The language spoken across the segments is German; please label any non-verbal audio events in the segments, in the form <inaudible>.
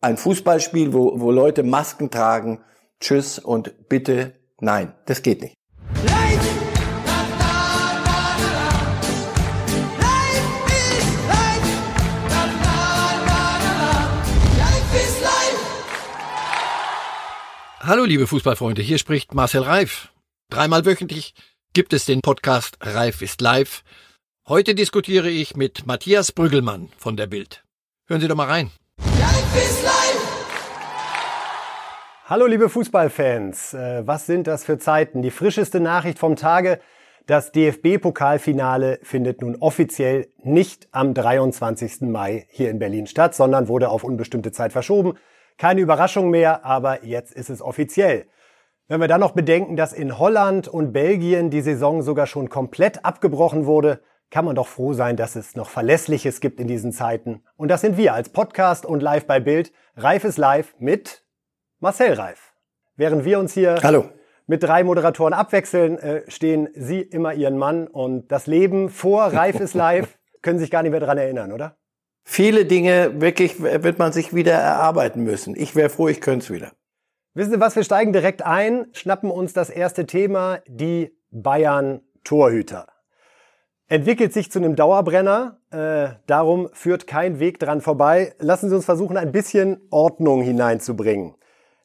ein Fußballspiel, wo, wo Leute Masken tragen. Tschüss und bitte nein, das geht nicht. Hallo liebe Fußballfreunde, hier spricht Marcel Reif. Dreimal wöchentlich gibt es den Podcast Reif ist live. Heute diskutiere ich mit Matthias Brüggelmann von der Bild. Hören Sie doch mal rein. Hallo liebe Fußballfans, äh, was sind das für Zeiten? Die frischeste Nachricht vom Tage, das DFB-Pokalfinale findet nun offiziell nicht am 23. Mai hier in Berlin statt, sondern wurde auf unbestimmte Zeit verschoben. Keine Überraschung mehr, aber jetzt ist es offiziell. Wenn wir dann noch bedenken, dass in Holland und Belgien die Saison sogar schon komplett abgebrochen wurde, kann man doch froh sein, dass es noch Verlässliches gibt in diesen Zeiten. Und das sind wir als Podcast und live bei Bild. Reif ist live mit Marcel Reif. Während wir uns hier Hallo. mit drei Moderatoren abwechseln, äh, stehen Sie immer Ihren Mann und das Leben vor Reif ist live <laughs> können sich gar nicht mehr dran erinnern, oder? Viele Dinge wirklich wird man sich wieder erarbeiten müssen. Ich wäre froh, ich könnte es wieder. Wissen Sie was, wir steigen direkt ein, schnappen uns das erste Thema, die Bayern Torhüter. Entwickelt sich zu einem Dauerbrenner, äh, darum führt kein Weg dran vorbei. Lassen Sie uns versuchen, ein bisschen Ordnung hineinzubringen.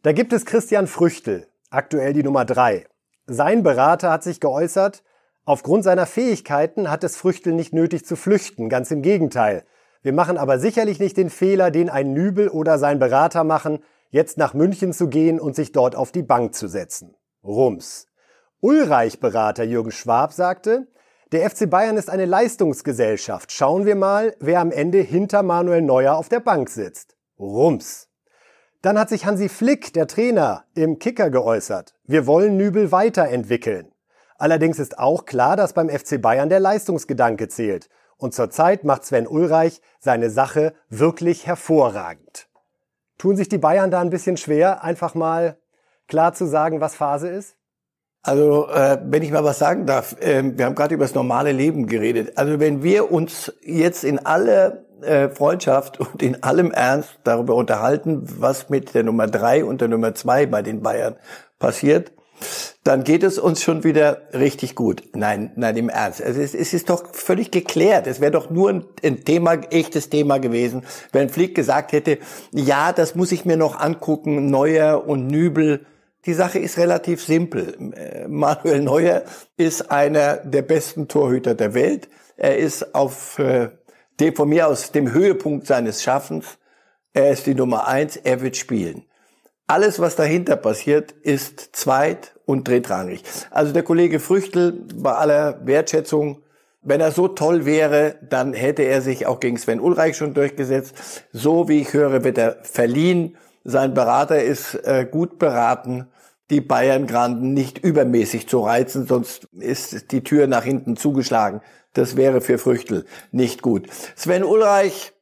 Da gibt es Christian Früchtel, aktuell die Nummer drei. Sein Berater hat sich geäußert, aufgrund seiner Fähigkeiten hat es Früchtel nicht nötig zu flüchten, ganz im Gegenteil. Wir machen aber sicherlich nicht den Fehler, den ein Nübel oder sein Berater machen, jetzt nach München zu gehen und sich dort auf die Bank zu setzen. Rums. Ulreich-Berater Jürgen Schwab sagte, der FC Bayern ist eine Leistungsgesellschaft. Schauen wir mal, wer am Ende hinter Manuel Neuer auf der Bank sitzt. Rums. Dann hat sich Hansi Flick, der Trainer, im Kicker geäußert. Wir wollen Nübel weiterentwickeln. Allerdings ist auch klar, dass beim FC Bayern der Leistungsgedanke zählt. Und zurzeit macht Sven Ulreich seine Sache wirklich hervorragend. Tun sich die Bayern da ein bisschen schwer, einfach mal klar zu sagen, was Phase ist? Also, äh, wenn ich mal was sagen darf, äh, wir haben gerade über das normale Leben geredet. Also, wenn wir uns jetzt in alle äh, Freundschaft und in allem Ernst darüber unterhalten, was mit der Nummer drei und der Nummer zwei bei den Bayern passiert, dann geht es uns schon wieder richtig gut. Nein, nein, im Ernst. Also es, es ist doch völlig geklärt. Es wäre doch nur ein, ein, Thema, echtes Thema gewesen, wenn Flick gesagt hätte, ja, das muss ich mir noch angucken, Neuer und Nübel. Die Sache ist relativ simpel. Manuel Neuer ist einer der besten Torhüter der Welt. Er ist auf äh, dem, von mir aus dem Höhepunkt seines Schaffens. Er ist die Nummer eins. Er wird spielen. Alles, was dahinter passiert, ist zweit- und drittrangig. Also der Kollege Früchtel, bei aller Wertschätzung, wenn er so toll wäre, dann hätte er sich auch gegen Sven Ulreich schon durchgesetzt. So wie ich höre, wird er verliehen. Sein Berater ist äh, gut beraten, die Bayern-Granden nicht übermäßig zu reizen, sonst ist die Tür nach hinten zugeschlagen. Das wäre für Früchtel nicht gut. Sven Ulreich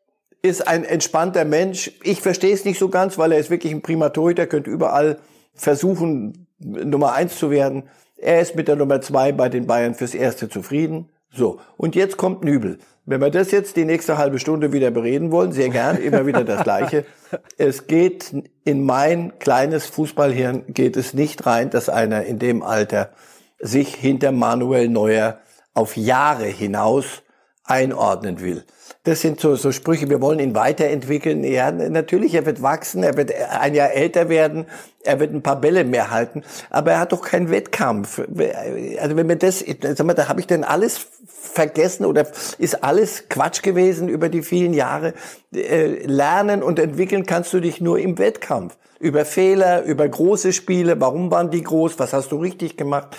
ist ein entspannter Mensch. Ich verstehe es nicht so ganz, weil er ist wirklich ein prima Torhüter, könnte überall versuchen, Nummer eins zu werden. Er ist mit der Nummer zwei bei den Bayern fürs Erste zufrieden. So, und jetzt kommt Nübel. Wenn wir das jetzt die nächste halbe Stunde wieder bereden wollen, sehr gern, immer wieder das Gleiche. <laughs> Es geht in mein kleines Fußballhirn geht es nicht rein, dass einer in dem Alter sich hinter Manuel Neuer auf Jahre hinaus einordnen will. Das sind so, so Sprüche, wir wollen ihn weiterentwickeln. Ja, natürlich, er wird wachsen, er wird ein Jahr älter werden, er wird ein paar Bälle mehr halten, aber er hat doch keinen Wettkampf. Also wenn mir das, sag mal, da habe ich denn alles vergessen oder ist alles Quatsch gewesen über die vielen Jahre? Äh, lernen und entwickeln kannst du dich nur im Wettkampf. Über Fehler, über große Spiele, warum waren die groß, was hast du richtig gemacht?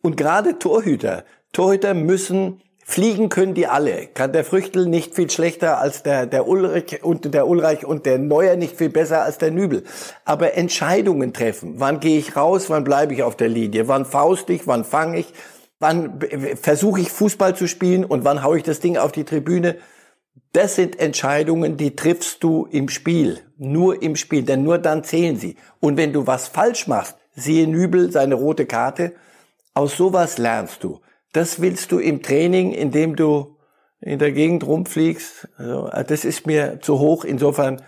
Und gerade Torhüter, Torhüter müssen Fliegen können die alle. Kann der Früchtel nicht viel schlechter als der, der Ulrich und der Ulreich und der Neuer nicht viel besser als der Nübel. Aber Entscheidungen treffen. Wann gehe ich raus? Wann bleibe ich auf der Linie? Wann faust ich? Wann fange ich? Wann versuche ich Fußball zu spielen und wann haue ich das Ding auf die Tribüne? Das sind Entscheidungen, die triffst du im Spiel. Nur im Spiel, denn nur dann zählen sie. Und wenn du was falsch machst, siehe Nübel seine rote Karte, aus sowas lernst du. Das willst du im Training, indem du in der Gegend rumfliegst. Also, das ist mir zu hoch. Insofern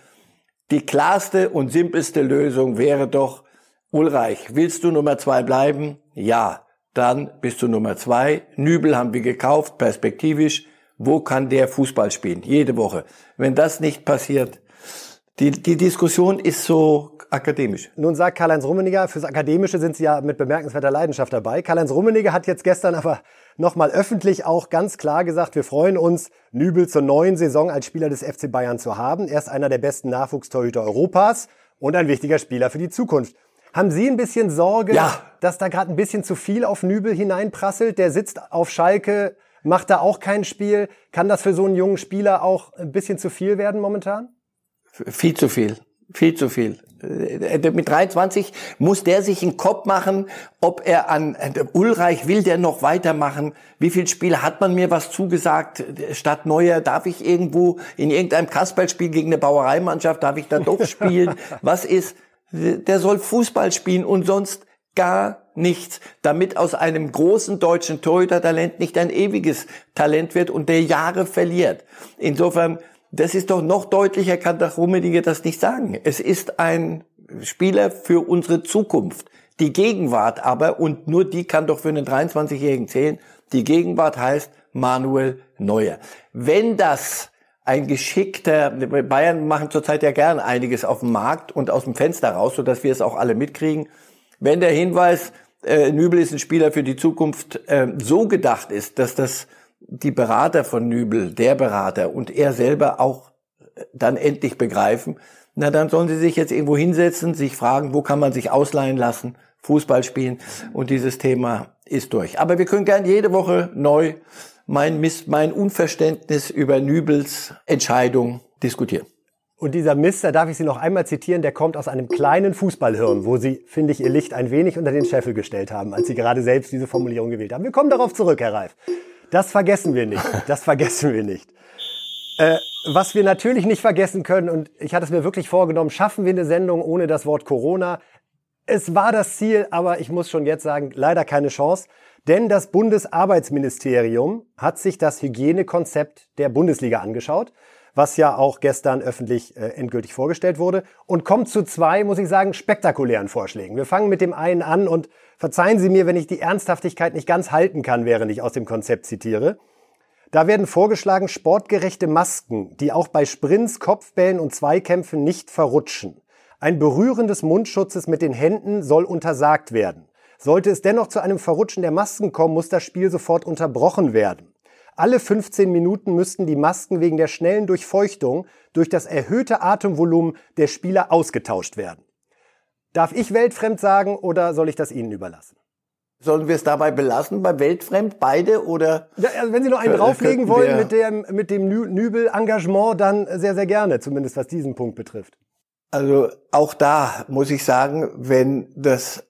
Die klarste und simpelste Lösung wäre doch, Ulreich, willst du Nummer zwei bleiben? Ja. Dann bist du Nummer zwei. Nübel haben wir gekauft, perspektivisch. Wo kann der Fußball spielen? Jede Woche. Wenn das nicht passiert, die, die Diskussion ist so akademisch. Nun sagt Karl-Heinz Rummeniger, fürs Akademische sind Sie ja mit bemerkenswerter Leidenschaft dabei. Karl-Heinz Rummeniger hat jetzt gestern aber nochmal öffentlich auch ganz klar gesagt, wir freuen uns, Nübel zur neuen Saison als Spieler des FC Bayern zu haben. Er ist einer der besten Nachwuchstorhüter Europas und ein wichtiger Spieler für die Zukunft. Haben Sie ein bisschen Sorge, ja. dass da gerade ein bisschen zu viel auf Nübel hineinprasselt? Der sitzt auf Schalke, macht da auch kein Spiel. Kann das für so einen jungen Spieler auch ein bisschen zu viel werden momentan? Viel zu viel. Viel zu viel. Äh, mit 23 muss der sich einen Kopf machen, ob er an Ulreich will der noch weitermachen. Wie viel Spiele hat man mir was zugesagt? Statt Neuer darf ich irgendwo in irgendeinem Kasperlspiel gegen eine Bauereimannschaft darf ich da doch spielen? <laughs> was ist? Der soll Fußball spielen und sonst gar nichts, damit aus einem großen deutschen Torhüter-Talent nicht ein ewiges Talent wird und der Jahre verliert. Insofern, das ist doch noch deutlicher, kann doch Rummenigge das nicht sagen. Es ist ein Spieler für unsere Zukunft. Die Gegenwart aber, und nur die kann doch für einen 23-Jährigen zählen, die Gegenwart heißt Manuel Neuer. Wenn das ein geschickter, Bayern machen zurzeit ja gern einiges auf dem Markt und aus dem Fenster raus, so dass wir es auch alle mitkriegen. Wenn der Hinweis, äh, Nübel ist ein Spieler für die Zukunft, äh, so gedacht ist, dass das die Berater von Nübel, der Berater und er selber auch äh, dann endlich begreifen, na dann sollen sie sich jetzt irgendwo hinsetzen, sich fragen, wo kann man sich ausleihen lassen, Fußball spielen und dieses Thema ist durch. Aber wir können gern jede Woche neu mein, Miss, mein Unverständnis über Nübels Entscheidung diskutieren. Und dieser Mist, da darf ich Sie noch einmal zitieren, der kommt aus einem kleinen Fußballhirn, wo Sie, finde ich, Ihr Licht ein wenig unter den Scheffel gestellt haben, als Sie gerade selbst diese Formulierung gewählt haben. Wir kommen darauf zurück, Herr Reif. Das vergessen wir nicht. Das vergessen wir nicht. Äh, was wir natürlich nicht vergessen können, und ich hatte es mir wirklich vorgenommen, schaffen wir eine Sendung ohne das Wort Corona. Es war das Ziel, aber ich muss schon jetzt sagen, leider keine Chance. Denn das Bundesarbeitsministerium hat sich das Hygienekonzept der Bundesliga angeschaut, was ja auch gestern öffentlich äh, endgültig vorgestellt wurde, und kommt zu zwei, muss ich sagen, spektakulären Vorschlägen. Wir fangen mit dem einen an und verzeihen Sie mir, wenn ich die Ernsthaftigkeit nicht ganz halten kann, während ich aus dem Konzept zitiere. Da werden vorgeschlagen sportgerechte Masken, die auch bei Sprints, Kopfbällen und Zweikämpfen nicht verrutschen. Ein Berühren des Mundschutzes mit den Händen soll untersagt werden. Sollte es dennoch zu einem Verrutschen der Masken kommen, muss das Spiel sofort unterbrochen werden. Alle 15 Minuten müssten die Masken wegen der schnellen Durchfeuchtung durch das erhöhte Atemvolumen der Spieler ausgetauscht werden. Darf ich weltfremd sagen oder soll ich das Ihnen überlassen? Sollen wir es dabei belassen, bei weltfremd, beide oder? Ja, also wenn Sie noch einen drauflegen <laughs> wollen mit dem, mit dem Nübel-Engagement, dann sehr, sehr gerne, zumindest was diesen Punkt betrifft. Also auch da muss ich sagen, wenn das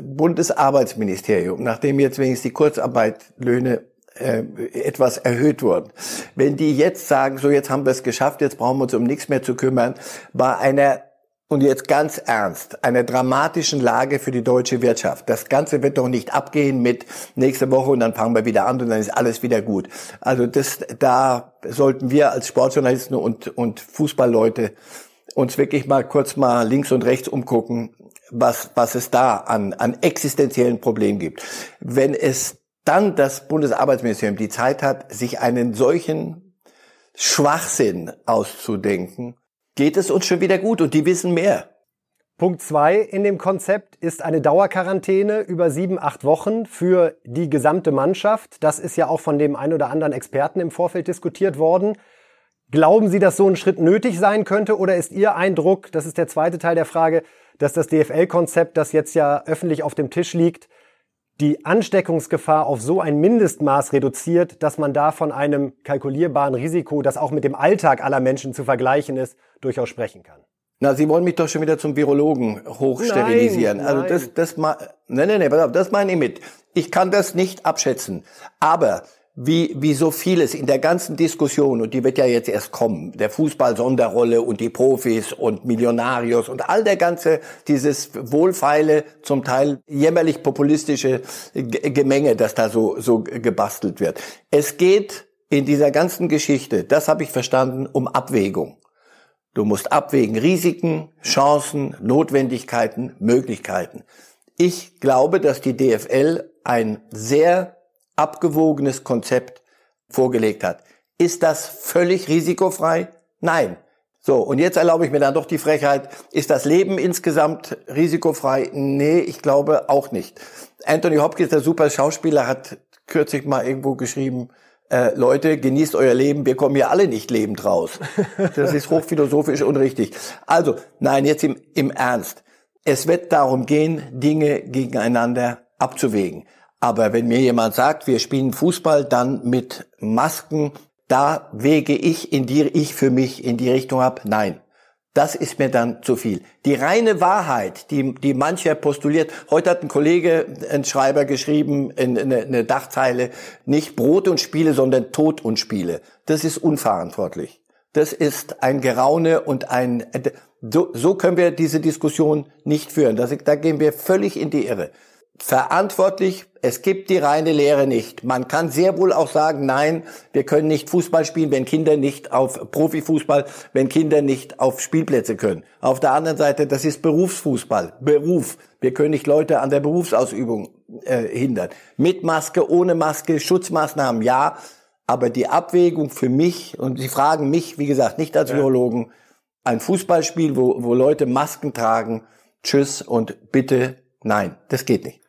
Bundesarbeitsministerium, nachdem jetzt wenigstens die Kurzarbeitlöhne äh, etwas erhöht wurden, wenn die jetzt sagen, so jetzt haben wir es geschafft, jetzt brauchen wir uns um nichts mehr zu kümmern, bei einer und jetzt ganz ernst, einer dramatischen Lage für die deutsche Wirtschaft. Das Ganze wird doch nicht abgehen mit nächste Woche und dann fangen wir wieder an und dann ist alles wieder gut. Also das, da sollten wir als Sportjournalisten und, und Fußballleute uns wirklich mal kurz mal links und rechts umgucken, was, was es da an, an existenziellen Problemen gibt. Wenn es dann das Bundesarbeitsministerium die Zeit hat, sich einen solchen Schwachsinn auszudenken, geht es uns schon wieder gut und die wissen mehr. Punkt zwei in dem Konzept ist eine Dauerquarantäne über sieben, acht Wochen für die gesamte Mannschaft. Das ist ja auch von dem ein oder anderen Experten im Vorfeld diskutiert worden. Glauben Sie, dass so ein Schritt nötig sein könnte oder ist Ihr Eindruck, das ist der zweite Teil der Frage, dass das DFL-Konzept, das jetzt ja öffentlich auf dem Tisch liegt, die Ansteckungsgefahr auf so ein Mindestmaß reduziert, dass man da von einem kalkulierbaren Risiko, das auch mit dem Alltag aller Menschen zu vergleichen ist, durchaus sprechen kann. Na, Sie wollen mich doch schon wieder zum Virologen hochsterilisieren. Nein, also nein. das, das, nein, nein, nein, das meine ich mit. Ich kann das nicht abschätzen. Aber wie, wie so vieles in der ganzen Diskussion, und die wird ja jetzt erst kommen, der Fußball-Sonderrolle und die Profis und Millionarios und all der ganze, dieses wohlfeile, zum Teil jämmerlich populistische Gemenge, das da so, so gebastelt wird. Es geht in dieser ganzen Geschichte, das habe ich verstanden, um Abwägung. Du musst abwägen Risiken, Chancen, Notwendigkeiten, Möglichkeiten. Ich glaube, dass die DFL ein sehr abgewogenes Konzept vorgelegt hat. Ist das völlig risikofrei? Nein. So, und jetzt erlaube ich mir dann doch die Frechheit, ist das Leben insgesamt risikofrei? Nee, ich glaube auch nicht. Anthony Hopkins, der super Schauspieler, hat kürzlich mal irgendwo geschrieben, äh, Leute, genießt euer Leben, wir kommen hier alle nicht lebend raus. Das ist hochphilosophisch und richtig. Also, nein, jetzt im, im Ernst. Es wird darum gehen, Dinge gegeneinander abzuwägen. Aber wenn mir jemand sagt, wir spielen Fußball dann mit Masken, da wege ich in die, ich für mich in die Richtung ab. Nein. Das ist mir dann zu viel. Die reine Wahrheit, die, die mancher postuliert. Heute hat ein Kollege, ein Schreiber geschrieben, eine, eine Dachzeile, nicht Brot und Spiele, sondern Tod und Spiele. Das ist unverantwortlich. Das ist ein Geraune und ein, so, so können wir diese Diskussion nicht führen. Das, da gehen wir völlig in die Irre verantwortlich. Es gibt die reine Lehre nicht. Man kann sehr wohl auch sagen, nein, wir können nicht Fußball spielen, wenn Kinder nicht auf Profifußball, wenn Kinder nicht auf Spielplätze können. Auf der anderen Seite, das ist Berufsfußball, Beruf. Wir können nicht Leute an der Berufsausübung äh, hindern. Mit Maske, ohne Maske, Schutzmaßnahmen, ja. Aber die Abwägung für mich, und Sie fragen mich, wie gesagt, nicht als Virologen, ein Fußballspiel, wo, wo Leute Masken tragen, tschüss und bitte nein, das geht nicht.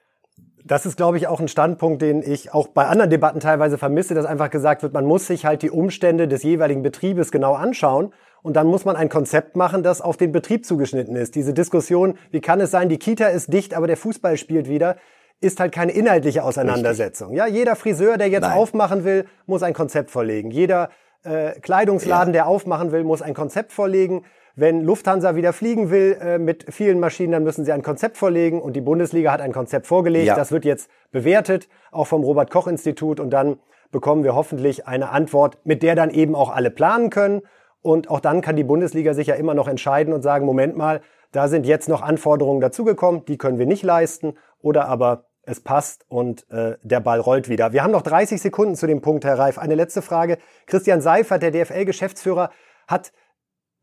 Das ist, glaube ich, auch ein Standpunkt, den ich auch bei anderen Debatten teilweise vermisse, dass einfach gesagt wird, man muss sich halt die Umstände des jeweiligen Betriebes genau anschauen und dann muss man ein Konzept machen, das auf den Betrieb zugeschnitten ist. Diese Diskussion, wie kann es sein, die Kita ist dicht, aber der Fußball spielt wieder, ist halt keine inhaltliche Auseinandersetzung. Richtig. Ja, jeder Friseur, der jetzt Nein. aufmachen will, muss ein Konzept vorlegen. Jeder äh, Kleidungsladen, ja. der aufmachen will, muss ein Konzept vorlegen. Wenn Lufthansa wieder fliegen will äh, mit vielen Maschinen, dann müssen sie ein Konzept vorlegen und die Bundesliga hat ein Konzept vorgelegt. Ja. Das wird jetzt bewertet, auch vom Robert Koch Institut und dann bekommen wir hoffentlich eine Antwort, mit der dann eben auch alle planen können. Und auch dann kann die Bundesliga sich ja immer noch entscheiden und sagen, Moment mal, da sind jetzt noch Anforderungen dazugekommen, die können wir nicht leisten oder aber es passt und äh, der Ball rollt wieder. Wir haben noch 30 Sekunden zu dem Punkt, Herr Reif. Eine letzte Frage. Christian Seifert, der DFL-Geschäftsführer, hat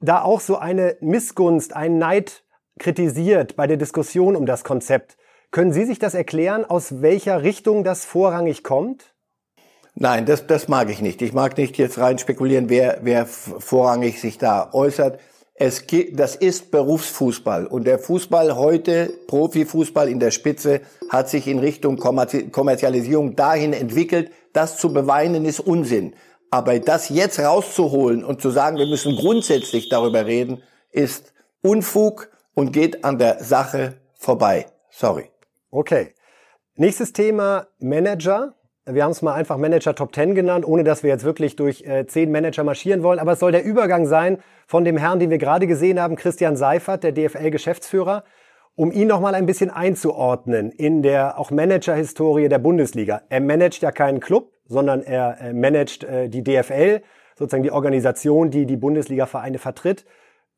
da auch so eine Missgunst, einen Neid kritisiert bei der Diskussion um das Konzept. Können Sie sich das erklären, aus welcher Richtung das vorrangig kommt? Nein, das, das mag ich nicht. Ich mag nicht jetzt rein spekulieren, wer, wer vorrangig sich da äußert. Es gibt, das ist Berufsfußball und der Fußball heute, Profifußball in der Spitze, hat sich in Richtung Kommerzialisierung dahin entwickelt. Das zu beweinen ist Unsinn. Aber das jetzt rauszuholen und zu sagen, wir müssen grundsätzlich darüber reden, ist Unfug und geht an der Sache vorbei. Sorry. Okay. Nächstes Thema Manager. Wir haben es mal einfach Manager Top 10 genannt, ohne dass wir jetzt wirklich durch äh, zehn Manager marschieren wollen. Aber es soll der Übergang sein von dem Herrn, den wir gerade gesehen haben, Christian Seifert, der DFL-Geschäftsführer, um ihn noch mal ein bisschen einzuordnen in der auch Manager-Historie der Bundesliga. Er managt ja keinen Club, sondern er äh, managt äh, die DFL, sozusagen die Organisation, die die Bundesliga-Vereine vertritt,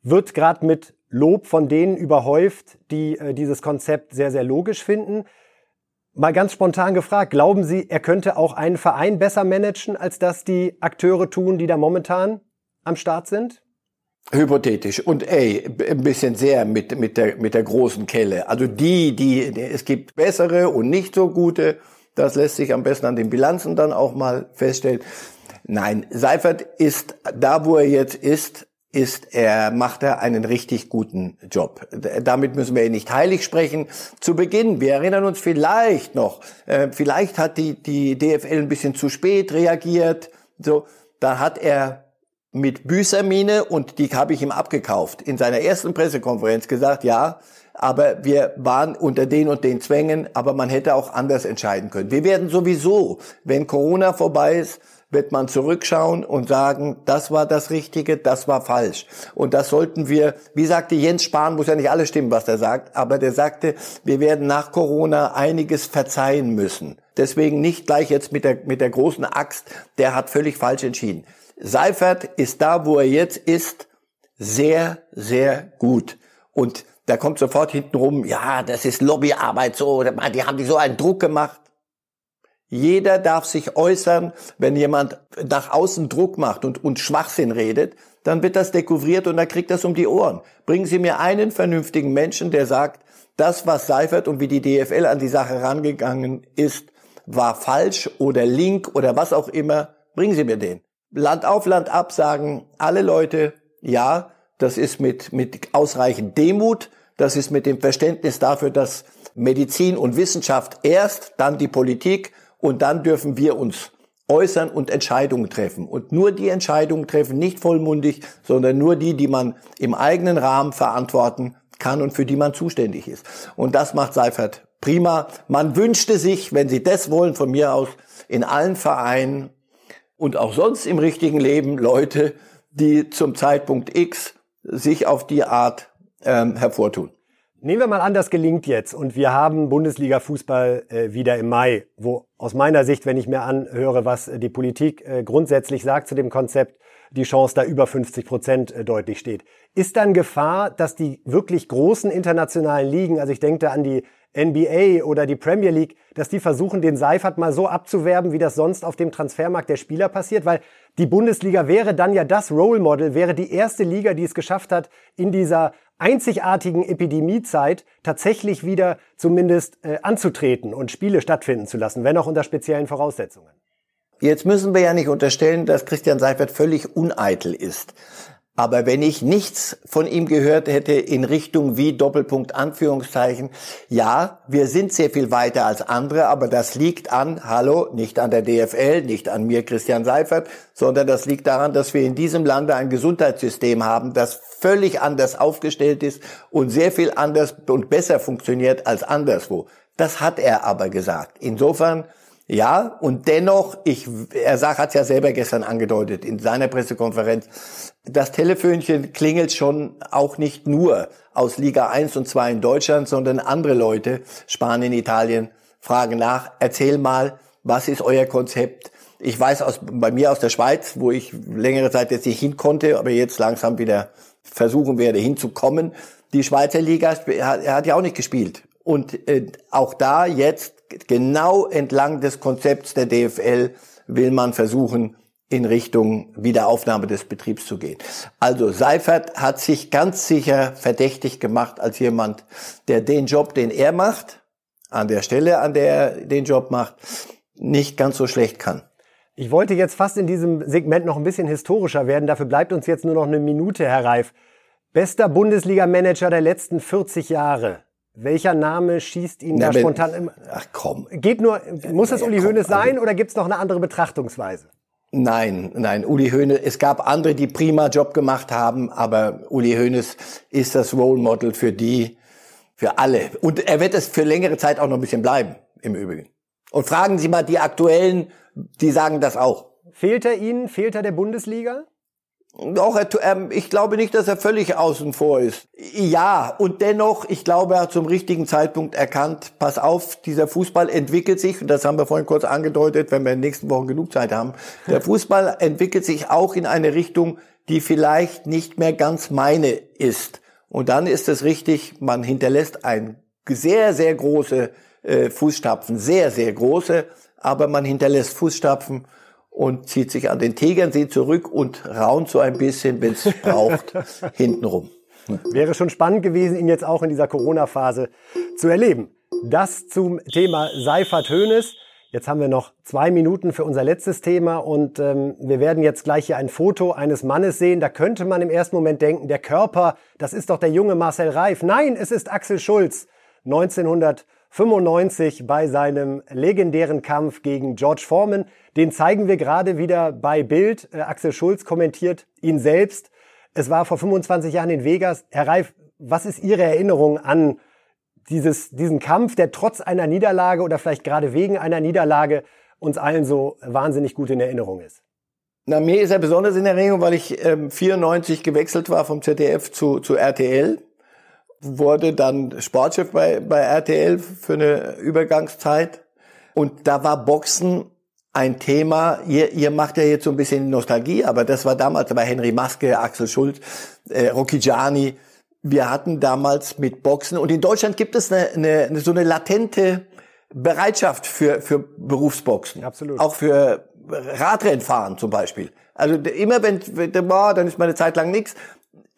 wird gerade mit Lob von denen überhäuft, die äh, dieses Konzept sehr, sehr logisch finden. Mal ganz spontan gefragt, glauben Sie, er könnte auch einen Verein besser managen, als das die Akteure tun, die da momentan am Start sind? Hypothetisch. Und ey, ein bisschen sehr mit, mit, der, mit der großen Kelle. Also die, die, es gibt bessere und nicht so gute. Das lässt sich am besten an den Bilanzen dann auch mal feststellen. Nein, Seifert ist da, wo er jetzt ist, ist er, macht er einen richtig guten Job. Damit müssen wir ihn nicht heilig sprechen. Zu Beginn, wir erinnern uns vielleicht noch, äh, vielleicht hat die, die DFL ein bisschen zu spät reagiert. So, da hat er mit Büßermine und die habe ich ihm abgekauft. In seiner ersten Pressekonferenz gesagt, ja, aber wir waren unter den und den Zwängen, aber man hätte auch anders entscheiden können. Wir werden sowieso, wenn Corona vorbei ist, wird man zurückschauen und sagen, das war das Richtige, das war falsch. Und das sollten wir, wie sagte Jens Spahn, muss ja nicht alles stimmen, was er sagt, aber der sagte, wir werden nach Corona einiges verzeihen müssen. Deswegen nicht gleich jetzt mit der, mit der großen Axt, der hat völlig falsch entschieden. Seifert ist da, wo er jetzt ist, sehr, sehr gut. Und da kommt sofort hinten rum, ja, das ist Lobbyarbeit so, die haben die so einen Druck gemacht. Jeder darf sich äußern, wenn jemand nach außen Druck macht und, und Schwachsinn redet, dann wird das dekouvriert und dann kriegt das um die Ohren. Bringen Sie mir einen vernünftigen Menschen, der sagt, das, was Seifert und wie die DFL an die Sache rangegangen ist, war falsch oder link oder was auch immer. Bringen Sie mir den. Land auf, Land ab sagen alle Leute, ja, das ist mit, mit ausreichend Demut, das ist mit dem Verständnis dafür, dass Medizin und Wissenschaft erst, dann die Politik und dann dürfen wir uns äußern und Entscheidungen treffen. Und nur die Entscheidungen treffen, nicht vollmundig, sondern nur die, die man im eigenen Rahmen verantworten kann und für die man zuständig ist. Und das macht Seifert prima. Man wünschte sich, wenn Sie das wollen, von mir aus, in allen Vereinen und auch sonst im richtigen Leben Leute, die zum Zeitpunkt X sich auf die Art ähm, hervortun. Nehmen wir mal an, das gelingt jetzt und wir haben Bundesliga-Fußball äh, wieder im Mai, wo aus meiner Sicht, wenn ich mir anhöre, was die Politik äh, grundsätzlich sagt zu dem Konzept, die Chance da über 50 Prozent äh, deutlich steht. Ist dann Gefahr, dass die wirklich großen internationalen Ligen, also ich denke da an die NBA oder die Premier League, dass die versuchen, den Seifert mal so abzuwerben, wie das sonst auf dem Transfermarkt der Spieler passiert, weil die Bundesliga wäre dann ja das Role Model, wäre die erste Liga, die es geschafft hat, in dieser einzigartigen Epidemiezeit tatsächlich wieder zumindest äh, anzutreten und Spiele stattfinden zu lassen, wenn auch unter speziellen Voraussetzungen. Jetzt müssen wir ja nicht unterstellen, dass Christian Seifert völlig uneitel ist. Aber wenn ich nichts von ihm gehört hätte in Richtung wie Doppelpunkt Anführungszeichen, ja, wir sind sehr viel weiter als andere, aber das liegt an, hallo, nicht an der DFL, nicht an mir Christian Seifert, sondern das liegt daran, dass wir in diesem Lande ein Gesundheitssystem haben, das völlig anders aufgestellt ist und sehr viel anders und besser funktioniert als anderswo. Das hat er aber gesagt. Insofern ja, und dennoch, ich, er hat es ja selber gestern angedeutet in seiner Pressekonferenz, das Telefönchen klingelt schon auch nicht nur aus Liga 1 und 2 in Deutschland, sondern andere Leute, Spanien, Italien, fragen nach, erzähl mal, was ist euer Konzept? Ich weiß aus, bei mir aus der Schweiz, wo ich längere Zeit jetzt nicht hin konnte, aber jetzt langsam wieder versuchen werde hinzukommen. Die Schweizer Liga, er hat ja auch nicht gespielt. Und äh, auch da jetzt genau entlang des Konzepts der DFL will man versuchen, in Richtung Wiederaufnahme des Betriebs zu gehen. Also Seifert hat sich ganz sicher verdächtig gemacht als jemand, der den Job, den er macht, an der Stelle, an der er den Job macht, nicht ganz so schlecht kann. Ich wollte jetzt fast in diesem Segment noch ein bisschen historischer werden. Dafür bleibt uns jetzt nur noch eine Minute, Herr Reif. Bester Bundesliga-Manager der letzten 40 Jahre. Welcher Name schießt Ihnen Na, da spontan im? Ach komm. Geht nur, muss es Uli Hoeneß sein also, oder gibt es noch eine andere Betrachtungsweise? Nein, nein, Uli Hoeneß, es gab andere, die prima Job gemacht haben, aber Uli Hoeneß ist das Role Model für die, für alle. Und er wird es für längere Zeit auch noch ein bisschen bleiben, im Übrigen. Und fragen Sie mal die Aktuellen, die sagen das auch. Fehlt er Ihnen, fehlt er der Bundesliga? Doch, ähm, ich glaube nicht, dass er völlig außen vor ist. Ja, und dennoch, ich glaube, er hat zum richtigen Zeitpunkt erkannt, pass auf, dieser Fußball entwickelt sich, und das haben wir vorhin kurz angedeutet, wenn wir in den nächsten Wochen genug Zeit haben, der Fußball <laughs> entwickelt sich auch in eine Richtung, die vielleicht nicht mehr ganz meine ist. Und dann ist es richtig, man hinterlässt ein sehr, sehr große äh, Fußstapfen, sehr, sehr große, aber man hinterlässt Fußstapfen, und zieht sich an den Tegernsee zurück und raunt so ein bisschen, wenn es <laughs> braucht, hintenrum. Wäre schon spannend gewesen, ihn jetzt auch in dieser Corona-Phase zu erleben. Das zum Thema Seifert Hönes. Jetzt haben wir noch zwei Minuten für unser letztes Thema und ähm, wir werden jetzt gleich hier ein Foto eines Mannes sehen. Da könnte man im ersten Moment denken, der Körper, das ist doch der junge Marcel Reif. Nein, es ist Axel Schulz. 1900 95 bei seinem legendären Kampf gegen George Foreman. Den zeigen wir gerade wieder bei Bild. Äh, Axel Schulz kommentiert ihn selbst. Es war vor 25 Jahren in Vegas. Herr Reif, was ist Ihre Erinnerung an dieses, diesen Kampf, der trotz einer Niederlage oder vielleicht gerade wegen einer Niederlage uns allen so wahnsinnig gut in Erinnerung ist? Na, mir ist er besonders in Erinnerung, weil ich ähm, 94 gewechselt war vom ZDF zu, zu RTL wurde dann Sportchef bei, bei RTL für eine Übergangszeit. Und da war Boxen ein Thema. Ihr, ihr macht ja jetzt so ein bisschen Nostalgie, aber das war damals bei Henry Maske, Axel Schulz, äh, Rocky Gianni. Wir hatten damals mit Boxen und in Deutschland gibt es eine, eine, so eine latente Bereitschaft für, für Berufsboxen. Absolut. Auch für Radrennfahren zum Beispiel. Also immer wenn, boah, dann ist meine Zeit lang nichts.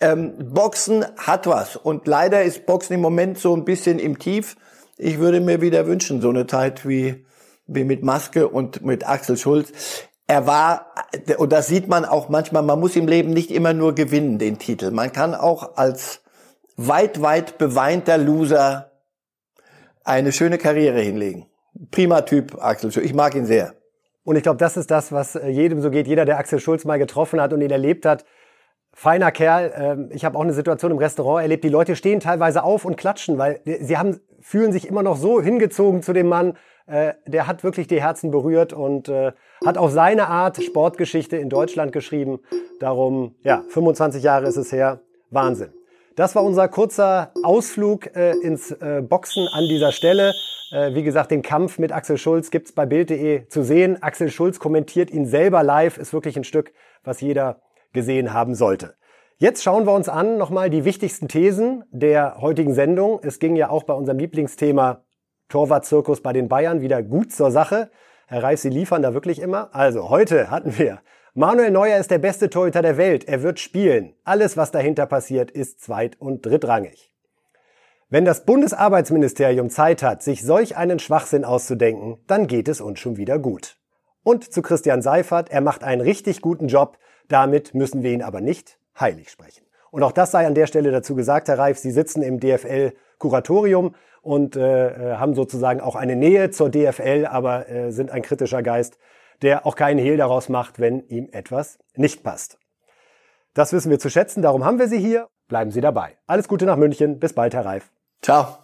Ähm, Boxen hat was. Und leider ist Boxen im Moment so ein bisschen im Tief. Ich würde mir wieder wünschen, so eine Zeit wie, wie mit Maske und mit Axel Schulz. Er war, und das sieht man auch manchmal, man muss im Leben nicht immer nur gewinnen, den Titel. Man kann auch als weit, weit beweinter Loser eine schöne Karriere hinlegen. Prima Typ, Axel Schulz. Ich mag ihn sehr. Und ich glaube, das ist das, was äh, jedem so geht. Jeder, der Axel Schulz mal getroffen hat und ihn erlebt hat, feiner Kerl. Ähm, ich habe auch eine Situation im Restaurant erlebt. Die Leute stehen teilweise auf und klatschen, weil sie haben, fühlen sich immer noch so hingezogen zu dem Mann. Äh, der hat wirklich die Herzen berührt und äh, hat auf seine Art Sportgeschichte in Deutschland geschrieben. Darum, ja, 25 Jahre ist es her. Wahnsinn. Das war unser kurzer Ausflug äh, ins Boxen an dieser Stelle. Wie gesagt, den Kampf mit Axel Schulz gibt's bei Bild.de zu sehen. Axel Schulz kommentiert ihn selber live. Ist wirklich ein Stück, was jeder gesehen haben sollte. Jetzt schauen wir uns an nochmal die wichtigsten Thesen der heutigen Sendung. Es ging ja auch bei unserem Lieblingsthema Torwartzirkus bei den Bayern wieder gut zur Sache. Herr Reif, Sie liefern da wirklich immer. Also, heute hatten wir Manuel Neuer ist der beste Torhüter der Welt. Er wird spielen. Alles, was dahinter passiert, ist zweit- und drittrangig. Wenn das Bundesarbeitsministerium Zeit hat, sich solch einen Schwachsinn auszudenken, dann geht es uns schon wieder gut. Und zu Christian Seifert, er macht einen richtig guten Job. Damit müssen wir ihn aber nicht heilig sprechen. Und auch das sei an der Stelle dazu gesagt, Herr Reif, Sie sitzen im DFL-Kuratorium und äh, haben sozusagen auch eine Nähe zur DFL, aber äh, sind ein kritischer Geist, der auch keinen Hehl daraus macht, wenn ihm etwas nicht passt. Das wissen wir zu schätzen, darum haben wir Sie hier. Bleiben Sie dabei. Alles Gute nach München. Bis bald, Herr Reif. Ciao.